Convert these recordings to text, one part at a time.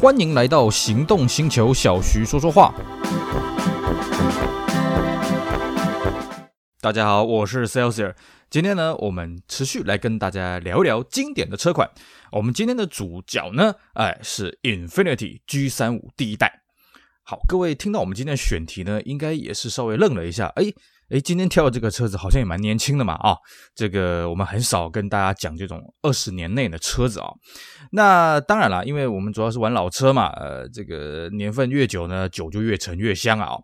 欢迎来到行动星球，小徐说说话。大家好，我是 Celsior。今天呢，我们持续来跟大家聊一聊经典的车款。我们今天的主角呢，哎，是 Infinity G35 第一代。好，各位听到我们今天的选题呢，应该也是稍微愣了一下，哎。诶，今天挑的这个车子好像也蛮年轻的嘛啊，这个我们很少跟大家讲这种二十年内的车子啊。那当然了，因为我们主要是玩老车嘛，呃，这个年份越久呢，酒就越陈越香啊。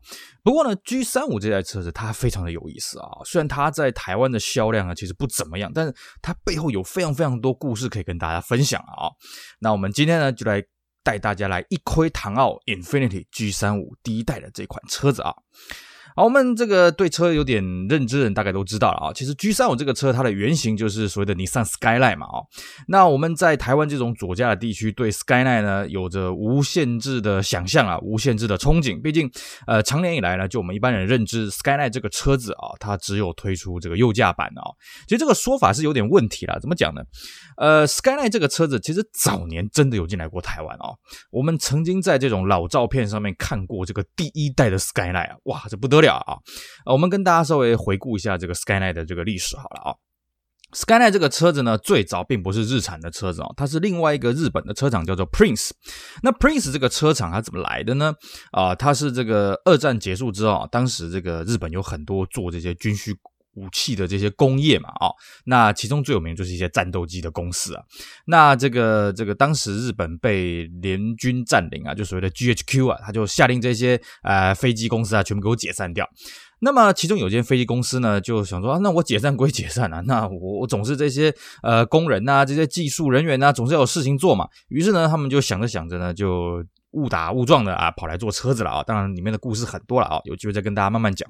不过呢，G35 这台车子它非常的有意思啊，虽然它在台湾的销量呢其实不怎么样，但是它背后有非常非常多故事可以跟大家分享啊。那我们今天呢就来带大家来一窥唐奥 Infinity G35 第一代的这款车子啊。好，我们这个对车有点认知的人大概都知道了啊。其实 G35 这个车，它的原型就是所谓的 Nissan Skyline 嘛啊。那我们在台湾这种左驾的地区，对 Skyline 呢有着无限制的想象啊，无限制的憧憬。毕竟，呃，长年以来呢，就我们一般人认知 Skyline 这个车子啊，它只有推出这个右驾版啊。其实这个说法是有点问题啦，怎么讲呢？呃，Skyline 这个车子其实早年真的有进来过台湾啊。我们曾经在这种老照片上面看过这个第一代的 Skyline 啊，哇，这不得了。啊，我们跟大家稍微回顾一下这个 Skyline 的这个历史好了啊。Skyline 这个车子呢，最早并不是日产的车子啊，它是另外一个日本的车厂叫做 Prince。那 Prince 这个车厂它怎么来的呢？啊，它是这个二战结束之后，当时这个日本有很多做这些军需。武器的这些工业嘛，啊，那其中最有名就是一些战斗机的公司啊。那这个这个当时日本被联军占领啊，就所谓的 GHQ 啊，他就下令这些呃飞机公司啊，全部给我解散掉。那么其中有间飞机公司呢，就想说啊，那我解散归解散啊，那我我总是这些呃工人呐，这些技术人员呐，总是要有事情做嘛。于是呢，他们就想着想着呢，就。误打误撞的啊，跑来做车子了啊！当然里面的故事很多了啊，有机会再跟大家慢慢讲。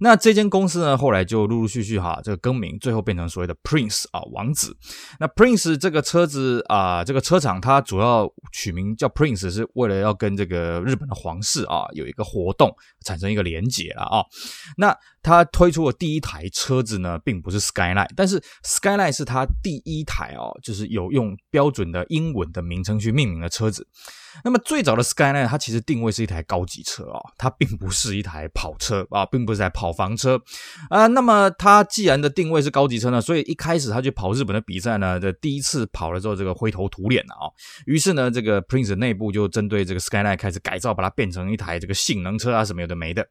那这间公司呢，后来就陆陆续续哈，这个更名，最后变成所谓的 Prince 啊，王子。那 Prince 这个车子啊，这个车厂它主要取名叫 Prince，是为了要跟这个日本的皇室啊有一个活动，产生一个连结了啊。那它推出的第一台车子呢，并不是 Skyline，但是 Skyline 是它第一台哦，就是有用标准的英文的名称去命名的车子。那么最早的 Skyline 它其实定位是一台高级车哦，它并不是一台跑车啊，并不是台跑房车啊。那么它既然的定位是高级车呢，所以一开始它去跑日本的比赛呢，的第一次跑了之后，这个灰头土脸了啊。于是呢，这个 Prince 内部就针对这个 Skyline 开始改造，把它变成一台这个性能车啊，什么有的没的。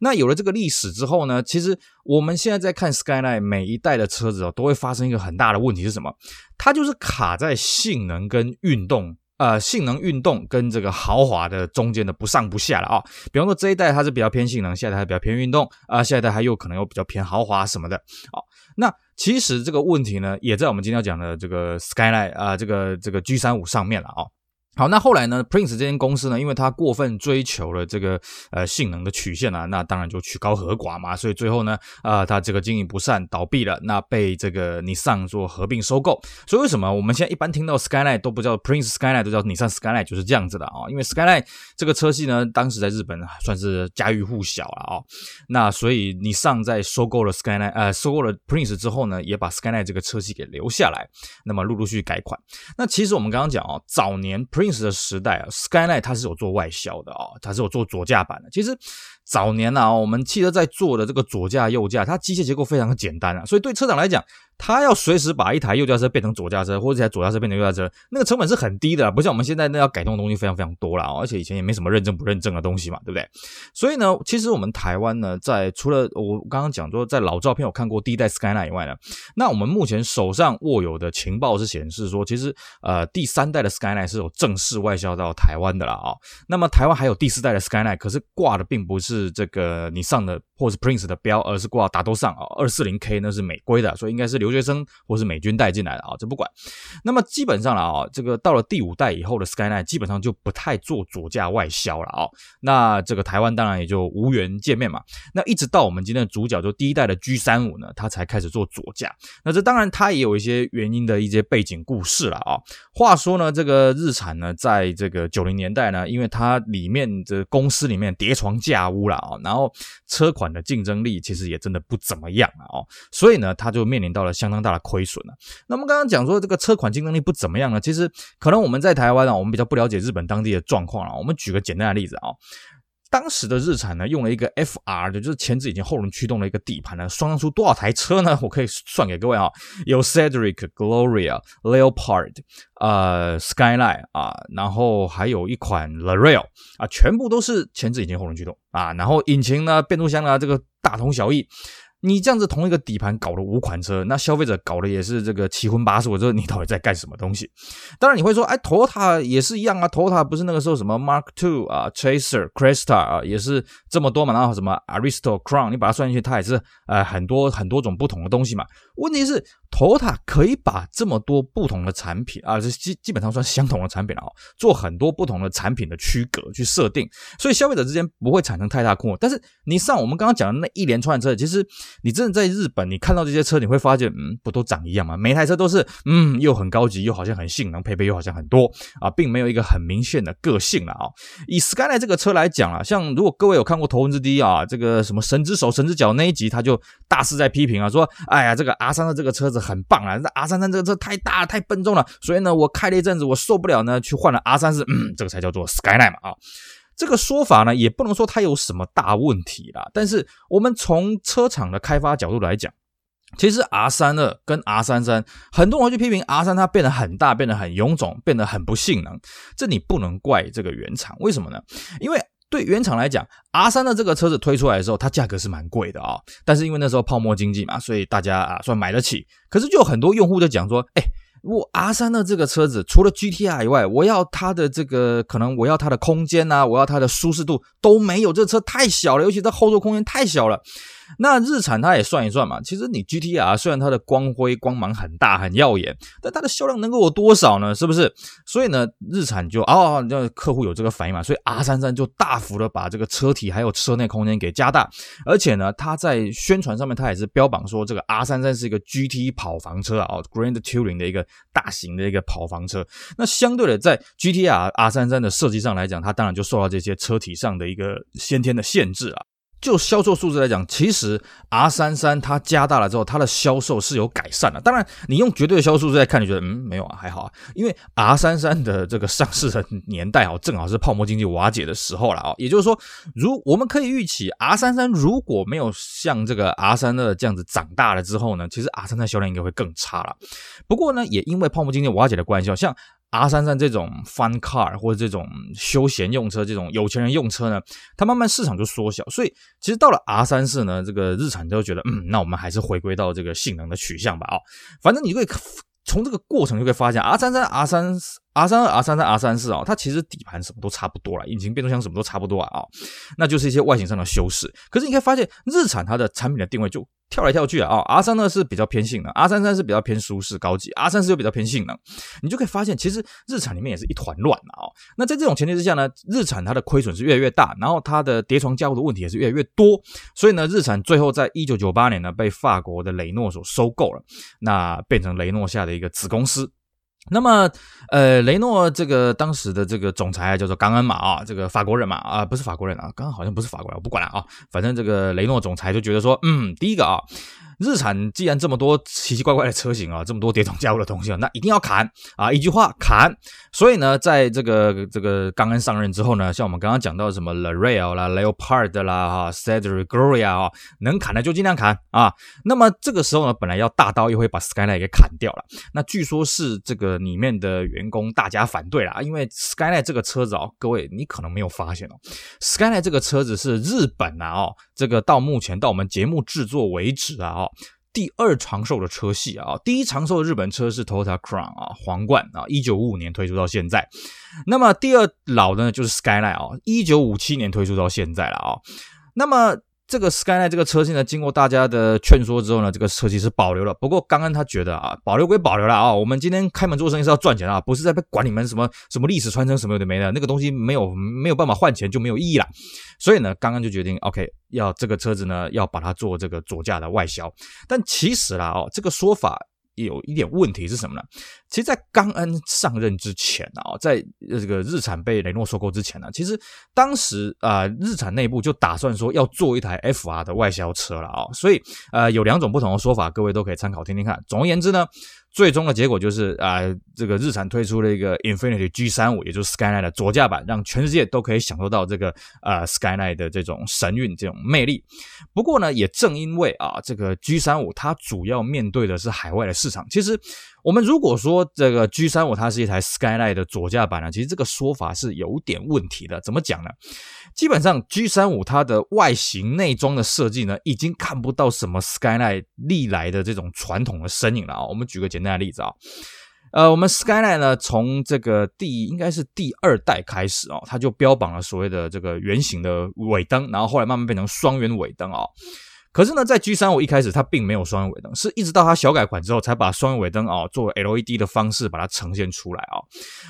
那有了这个历史之后呢，其实我们现在在看 Skyline 每一代的车子哦，都会发生一个很大的问题是什么？它就是卡在性能跟运动。呃，性能、运动跟这个豪华的中间的不上不下了啊。比方说这一代它是比较偏性能，下一代还比较偏运动啊，下一代还有可能有比较偏豪华什么的啊。那其实这个问题呢，也在我们今天要讲的这个 Skyline 啊，这个这个 G35 上面了啊。好，那后来呢，Prince 这间公司呢，因为它过分追求了这个呃性能的曲线啊，那当然就曲高和寡嘛，所以最后呢，啊、呃，它这个经营不善倒闭了，那被这个尼桑做合并收购。所以为什么我们现在一般听到 Skyline 都不叫 Prince Skyline，都叫尼桑 Skyline，就是这样子的啊？因为 Skyline 这个车系呢，当时在日本算是家喻户晓了啊。那所以尼桑在收购了 Skyline，呃，收购了 Prince 之后呢，也把 Skyline 这个车系给留下来，那么陆陆续续改款。那其实我们刚刚讲啊，早年 Prince 的时代啊，Skyline 它是有做外销的啊，它是有做左驾版的。其实。早年啊，我们汽车在做的这个左驾、右驾，它机械结构非常的简单啊，所以对车长来讲，他要随时把一台右驾车变成左驾车，或者一台左驾车变成右驾车，那个成本是很低的，不像我们现在那要改动的东西非常非常多了，而且以前也没什么认证不认证的东西嘛，对不对？所以呢，其实我们台湾呢，在除了我刚刚讲说在老照片有看过第一代 Skyline 以外呢，那我们目前手上握有的情报是显示说，其实呃第三代的 Skyline 是有正式外销到台湾的了啊。那么台湾还有第四代的 Skyline，可是挂的并不是。这个你上的或是 Prince 的标，而是挂大都上啊，二四零 K 那是美规的，所以应该是留留学生或是美军带进来的啊，这不管。那么基本上了啊，这个到了第五代以后的 Skyline 基本上就不太做左驾外销了啊。那这个台湾当然也就无缘见面嘛。那一直到我们今天的主角就第一代的 G35 呢，它才开始做左驾。那这当然它也有一些原因的一些背景故事了啊。话说呢，这个日产呢，在这个九零年代呢，因为它里面的公司里面叠床架屋了啊，然后车款的竞争力其实也真的不怎么样了哦，所以呢，他就面临到了相当大的亏损了。那我们刚刚讲说这个车款竞争力不怎么样呢？其实可能我们在台湾啊，我们比较不了解日本当地的状况了。我们举个简单的例子啊。当时的日产呢，用了一个 FR 的，就是前置引擎后轮驱动的一个底盘呢，双出多少台车呢？我可以算给各位啊，有 Cedric、Gloria、Leopard，呃，Skyline 啊，然后还有一款 Larail 啊，全部都是前置引擎后轮驱动啊，然后引擎呢，变速箱呢，这个大同小异。你这样子同一个底盘搞了五款车，那消费者搞的也是这个七荤八素，我说你到底在干什么东西？当然你会说，哎，Toyota 也是一样啊，Toyota 不是那个时候什么 Mark Two 啊，Chaser、Cresta 啊，也是这么多嘛，然后什么 Aristo、Crown，你把它算进去，它也是呃很多很多种不同的东西嘛。问题是，Toyota 可以把这么多不同的产品啊，这基基本上算相同的产品了啊，做很多不同的产品的区隔去设定，所以消费者之间不会产生太大困惑。但是你上我们刚刚讲的那一连串车，其实。你真的在日本，你看到这些车，你会发现，嗯，不都长一样吗？每台车都是，嗯，又很高级，又好像很性能，配备又好像很多啊，并没有一个很明显的个性了啊。以 Skyline 这个车来讲啊，像如果各位有看过《头文字 D》啊，这个什么神之手、神之脚那一集，他就大肆在批评啊，说，哎呀，这个阿三的这个车子很棒啊，这 R 三三这个车太大太笨重了，所以呢，我开了一阵子，我受不了呢，去换了 R 三四，嗯，这个才叫做 Skyline 嘛啊。这个说法呢，也不能说它有什么大问题啦。但是我们从车厂的开发角度来讲，其实 R 三二跟 R 三三，很多人会去批评 R 三，它变得很大，变得很臃肿，变得很不性能。这你不能怪这个原厂，为什么呢？因为对原厂来讲，R 三的这个车子推出来的时候，它价格是蛮贵的啊、但是因为那时候泡沫经济嘛，所以大家啊算买得起。可是就有很多用户就讲说，哎。我 R 三的这个车子，除了 GTR 以外，我要它的这个可能，我要它的空间呐、我要它的舒适度都没有，这车太小了，尤其这后座空间太小了。那日产它也算一算嘛，其实你 GTR 虽然它的光辉光芒很大很耀眼，但它的销量能够有多少呢？是不是？所以呢，日产就哦，让客户有这个反应嘛，所以 R 三三就大幅的把这个车体还有车内空间给加大，而且呢，它在宣传上面它也是标榜说这个 R 三三是一个 GT 跑房车啊哦，Grand Touring 的一个大型的一个跑房车。那相对的，在 GTR R 三三的设计上来讲，它当然就受到这些车体上的一个先天的限制啊。就销售数字来讲，其实 R 三三它加大了之后，它的销售是有改善的。当然，你用绝对的销售数字来看，你觉得嗯没有啊，还好啊。因为 R 三三的这个上市的年代哦，正好是泡沫经济瓦解的时候了啊。也就是说，如我们可以预期，R 三三如果没有像这个 R 三二这样子长大了之后呢，其实 R 三三销量应该会更差了。不过呢，也因为泡沫经济瓦解的关系，像 R 三三这种 fun car 或者这种休闲用车，这种有钱人用车呢，它慢慢市场就缩小，所以其实到了 R 三四呢，这个日产就觉得，嗯，那我们还是回归到这个性能的取向吧，啊，反正你可以从这个过程就可以发现，R 三三、R 三、R 三二、R 三三、R 三四啊，它其实底盘什么都差不多了，引擎、变速箱什么都差不多啊，那就是一些外形上的修饰。可是你可以发现，日产它的产品的定位就。跳来跳去啊！啊，R 三呢是比较偏性能，R 三三是比较偏舒适高级，R 三四又比较偏性能。你就可以发现，其实日产里面也是一团乱啊！那在这种前提之下呢，日产它的亏损是越来越大，然后它的叠床架构的问题也是越来越多。所以呢，日产最后在一九九八年呢被法国的雷诺所收购了，那变成雷诺下的一个子公司。那么，呃，雷诺这个当时的这个总裁叫做冈恩嘛啊，这个法国人嘛啊，不是法国人啊，刚刚好像不是法国人，我不管了啊，反正这个雷诺总裁就觉得说，嗯，第一个啊。日产既然这么多奇奇怪怪的车型啊，这么多叠床架构的东西啊，那一定要砍啊！一句话砍。所以呢，在这个这个刚刚上任之后呢，像我们刚刚讲到什么 Larail 啦、Leopard 啦、哈 Cedric、Gloria 啊，能砍的就尽量砍啊。那么这个时候呢，本来要大刀一挥把 Skyline 给砍掉了。那据说是这个里面的员工大家反对了，因为 Skyline 这个车子哦，各位你可能没有发现哦，Skyline 这个车子是日本啊哦，这个到目前到我们节目制作为止啊哦。第二长寿的车系啊，第一长寿的日本车是 Toyota Crown 啊，皇冠啊，一九五五年推出到现在。那么第二老的呢，就是 Skyline 啊，一九五七年推出到现在了啊。那么这个 Skyline 这个车型呢，经过大家的劝说之后呢，这个车其实保留了。不过刚刚他觉得啊，保留归保留了啊，我们今天开门做生意是要赚钱啊，不是在被管你们什么什么历史传承什么有的没的，那个东西没有没有办法换钱就没有意义了。所以呢，刚刚就决定 OK，要这个车子呢要把它做这个左驾的外销。但其实啦哦，这个说法。有一点问题是什么呢？其实，在冈恩上任之前啊，在这个日产被雷诺收购之前呢，其实当时啊，日产内部就打算说要做一台 FR 的外销车了啊，所以呃，有两种不同的说法，各位都可以参考听听看。总而言之呢。最终的结果就是啊、这个日产推出了一个 Infinity G 三五也就是 Skyline 的左驾版，让全世界都可以享受到这个啊 Skyline 的这种神韵、这种魅力。不过呢，也正因为啊，这个 G 三五它主要面对的是海外的市场，其实。我们如果说这个 G35 它是一台 Skyline 的左驾版呢，其实这个说法是有点问题的。怎么讲呢？基本上 G35 它的外形内装的设计呢，已经看不到什么 Skyline 历来的这种传统的身影了啊。我们举个简单的例子啊，呃，我们 Skyline 呢，从这个第应该是第二代开始哦，它就标榜了所谓的这个圆形的尾灯，然后后来慢慢变成双圆尾灯啊。可是呢，在 G 三五一开始，它并没有双尾灯，是一直到它小改款之后，才把双尾灯啊、作为 LED 的方式把它呈现出来啊、哦。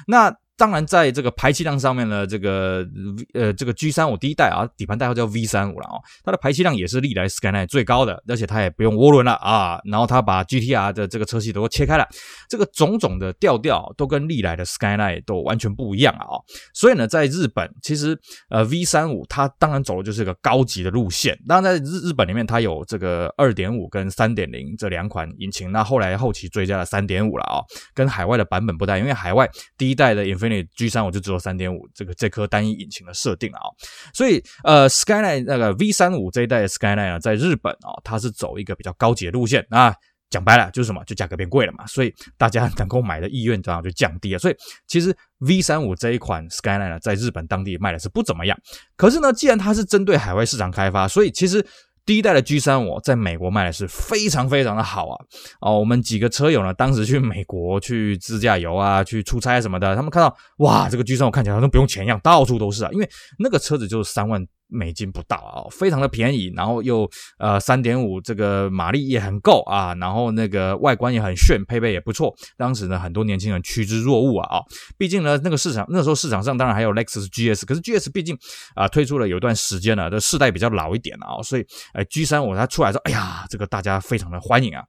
那当然，在这个排气量上面呢，这个呃，这个 G35 第一代啊，底盘代号叫 V35 了啊，它的排气量也是历来 Skyline 最高的，而且它也不用涡轮了啊。然后它把 GTR 的这个车系都切开了，这个种种的调调都跟历来的 Skyline 都完全不一样啊。所以呢，在日本，其实呃 V35 它当然走的就是一个高级的路线。当然，在日日本里面，它有这个2.5跟3.0这两款引擎，那后来后期追加了3.5了啊，跟海外的版本不太，因为海外第一代的 infin Infiniti G35 就只有三点五这个这颗单一引擎的设定了啊，所以呃 Skyline 那个 V 三五这一代的 Skyline 呢，在日本啊，它是走一个比较高级的路线啊，讲白了就是什么，就价格变贵了嘛，所以大家能够买的意愿当然就降低了。所以其实 V 三五这一款 Skyline 呢，在日本当地卖的是不怎么样。可是呢，既然它是针对海外市场开发，所以其实。第一代的 G35 在美国卖的是非常非常的好啊！哦，我们几个车友呢，当时去美国去自驾游啊，去出差什么的，他们看到哇，这个 G35 看起来好像不用钱一样，到处都是啊，因为那个车子就是三万。美金不到啊，非常的便宜，然后又呃三点五这个马力也很够啊，然后那个外观也很炫，配备也不错。当时呢，很多年轻人趋之若鹜啊啊！毕竟呢，那个市场那时候市场上当然还有 Lexus GS，可是 GS 毕竟啊推出了有一段时间了，这世代比较老一点啊，所以呃 G35 它出来之后，哎呀，这个大家非常的欢迎啊。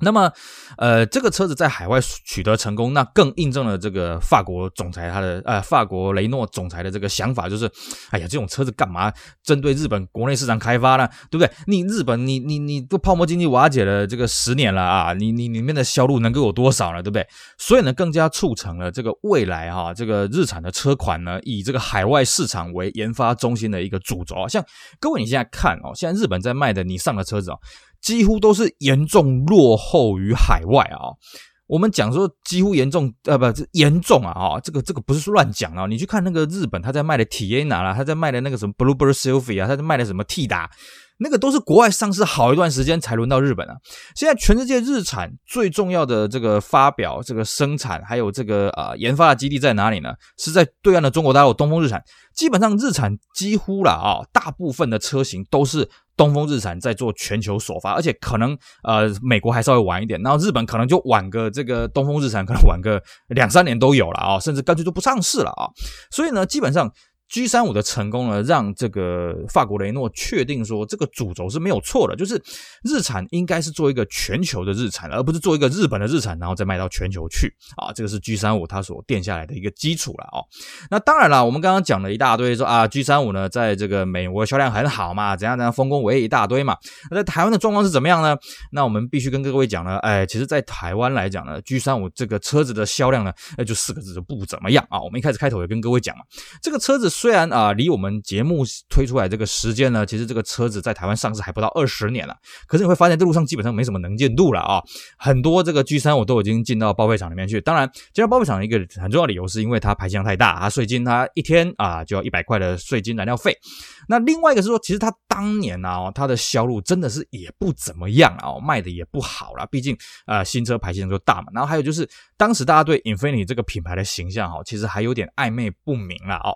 那么，呃，这个车子在海外取得成功，那更印证了这个法国总裁他的呃，法国雷诺总裁的这个想法，就是，哎呀，这种车子干嘛针对日本国内市场开发呢？对不对？你日本，你你你都泡沫经济瓦解了这个十年了啊，你你里面的销路能够有多少呢？对不对？所以呢，更加促成了这个未来哈、这个日产的车款呢，以这个海外市场为研发中心的一个主轴。像各位你现在看哦，现在日本在卖的你上的车子哦。几乎都是严重落后于海外啊！我们讲说几乎严重，呃，不，严重啊！啊，这个这个不是说乱讲啊！你去看那个日本，他在卖的 Tiana 啦，他在卖的那个什么 Bluebird Sylphy 啊，他在卖的什么 T 达，那个都是国外上市好一段时间才轮到日本啊！现在全世界日产最重要的这个发表、这个生产还有这个呃研发的基地在哪里呢？是在对岸的中国大陆东风日产。基本上日产几乎了啊，大部分的车型都是。东风日产在做全球首发，而且可能呃美国还稍微晚一点，然后日本可能就晚个这个东风日产可能晚个两三年都有了啊，甚至干脆就不上市了啊，所以呢，基本上。G 三五的成功呢，让这个法国雷诺确定说，这个主轴是没有错的，就是日产应该是做一个全球的日产，而不是做一个日本的日产，然后再卖到全球去啊。这个是 G 三五它所垫下来的一个基础了啊。那当然了，我们刚刚讲了一大堆说，啊，G 三五呢，在这个美国销量很好嘛，怎样怎样丰功伟业一大堆嘛。那在台湾的状况是怎么样呢？那我们必须跟各位讲呢，哎，其实，在台湾来讲呢，G 三五这个车子的销量呢，那就四个字，就不怎么样啊。我们一开始开头也跟各位讲嘛，这个车子。虽然啊，离我们节目推出来这个时间呢，其实这个车子在台湾上市还不到二十年了。可是你会发现，这路上基本上没什么能见度了啊。很多这个 G35 都已经进到报废厂里面去。当然，进到报废厂一个很重要理由是因为它排气量太大，它税金它一天啊就要一百块的税金燃料费。那另外一个是说，其实它当年啊，它的销路真的是也不怎么样啊，卖的也不好啦。毕竟啊，新车排气量就大嘛。然后还有就是，当时大家对 Infiniti 这个品牌的形象哈，其实还有点暧昧不明了啊。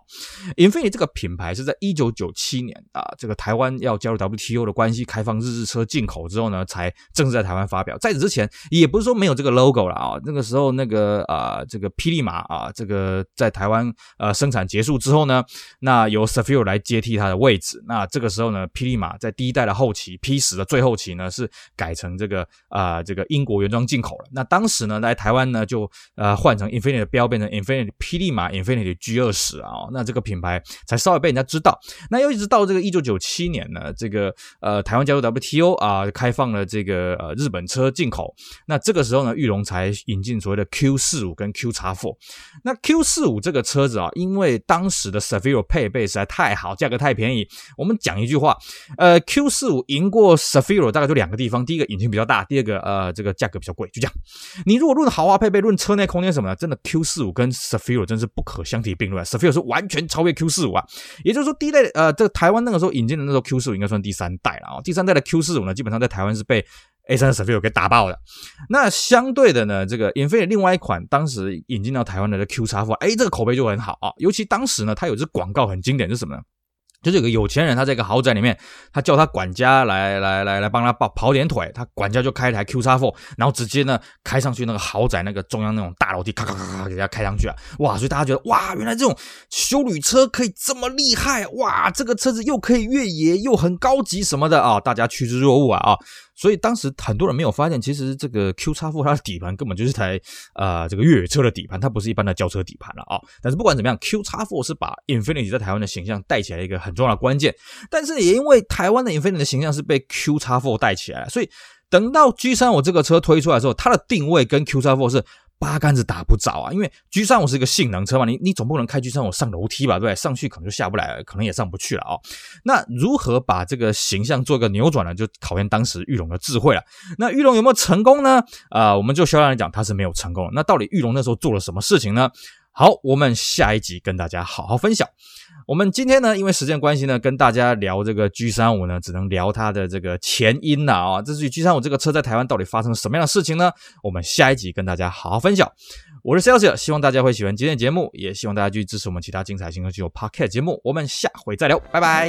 Infinity 这个品牌是在一九九七年啊，这个台湾要加入 WTO 的关系，开放日日车进口之后呢，才正式在台湾发表。在此之前，也不是说没有这个 logo 了啊。那个时候，那个啊，这个霹雳马啊，这个在台湾呃生产结束之后呢，那由 Cefiro 来接替它的位置。那这个时候呢，霹雳马在第一代的后期，P 十的最后期呢，是改成这个啊这个英国原装进口了。那当时呢，来台湾呢，就呃换成 Infinity 的标，变成 Infinity 霹雳马 Infinity G 二十啊。那这个品牌才稍微被人家知道。那又一直到这个一九九七年呢，这个呃台湾加入 WTO 啊，开放了这个呃日本车进口。那这个时候呢，裕隆才引进所谓的 Q 四五跟 Q 叉 Four。那 Q 四五这个车子啊，因为当时的 Cefiro 配备实在太好，价格太便宜。我们讲一句话，呃，Q 四五赢过 Cefiro 大概就两个地方，第一个引擎比较大，第二个呃这个价格比较贵，就这样。你如果论豪华配备，论车内空间什么的，真的 Q 四五跟 Cefiro 真是不可相提并论。Cefiro 是完全超越 Q 四五啊，也就是说第一代呃这个台湾那个时候引进的那时候 Q 四五应该算第三代了啊，第三代的 Q 四五呢，基本上在台湾是被 A3 Cefiro 给打爆的。那相对的呢，这个 infinite 另外一款当时引进到台湾的 Q-4，哎，这个口碑就很好啊。尤其当时呢，它有一支广告很经典，是什么呢？就是有个有钱人，他在一个豪宅里面，他叫他管家来来来来帮他跑跑点腿，他管家就开一台 Q 叉 Four，然后直接呢开上去那个豪宅那个中央那种大楼梯，咔咔咔咔给他开上去啊！哇，所以大家觉得哇，原来这种修旅车可以这么厉害哇！这个车子又可以越野又很高级什么的啊，大家趋之若鹜啊啊！所以当时很多人没有发现，其实这个 Q 差 Four 它的底盘根本就是台呃这个越野车的底盘，它不是一般的轿车底盘了啊。但是不管怎么样，Q 差 Four 是把 Infinity 在台湾的形象带起来一个很重要的关键。但是也因为台湾的 Infinity 的形象是被 Q 差 Four 带起来，所以等到 G35 这个车推出来之后，它的定位跟 Q 差 Four 是。八竿子打不着啊！因为 G 三五是一个性能车嘛，你你总不能开 G 三五上楼梯吧，对？上去可能就下不来了，可能也上不去了啊、哦。那如何把这个形象做一个扭转呢？就考验当时玉龙的智慧了。那玉龙有没有成功呢？啊、我们就销量来讲，他是没有成功。那到底玉龙那时候做了什么事情呢？好，我们下一集跟大家好好分享。我们今天呢，因为时间关系呢，跟大家聊这个 G 三五呢，只能聊它的这个前因了啊。这是 G 三五这个车在台湾到底发生了什么样的事情呢？我们下一集跟大家好好分享。我是 Celsius，希望大家会喜欢今天的节目，也希望大家继续支持我们其他精彩新科技有 Podcast 节目。我们下回再聊，拜拜。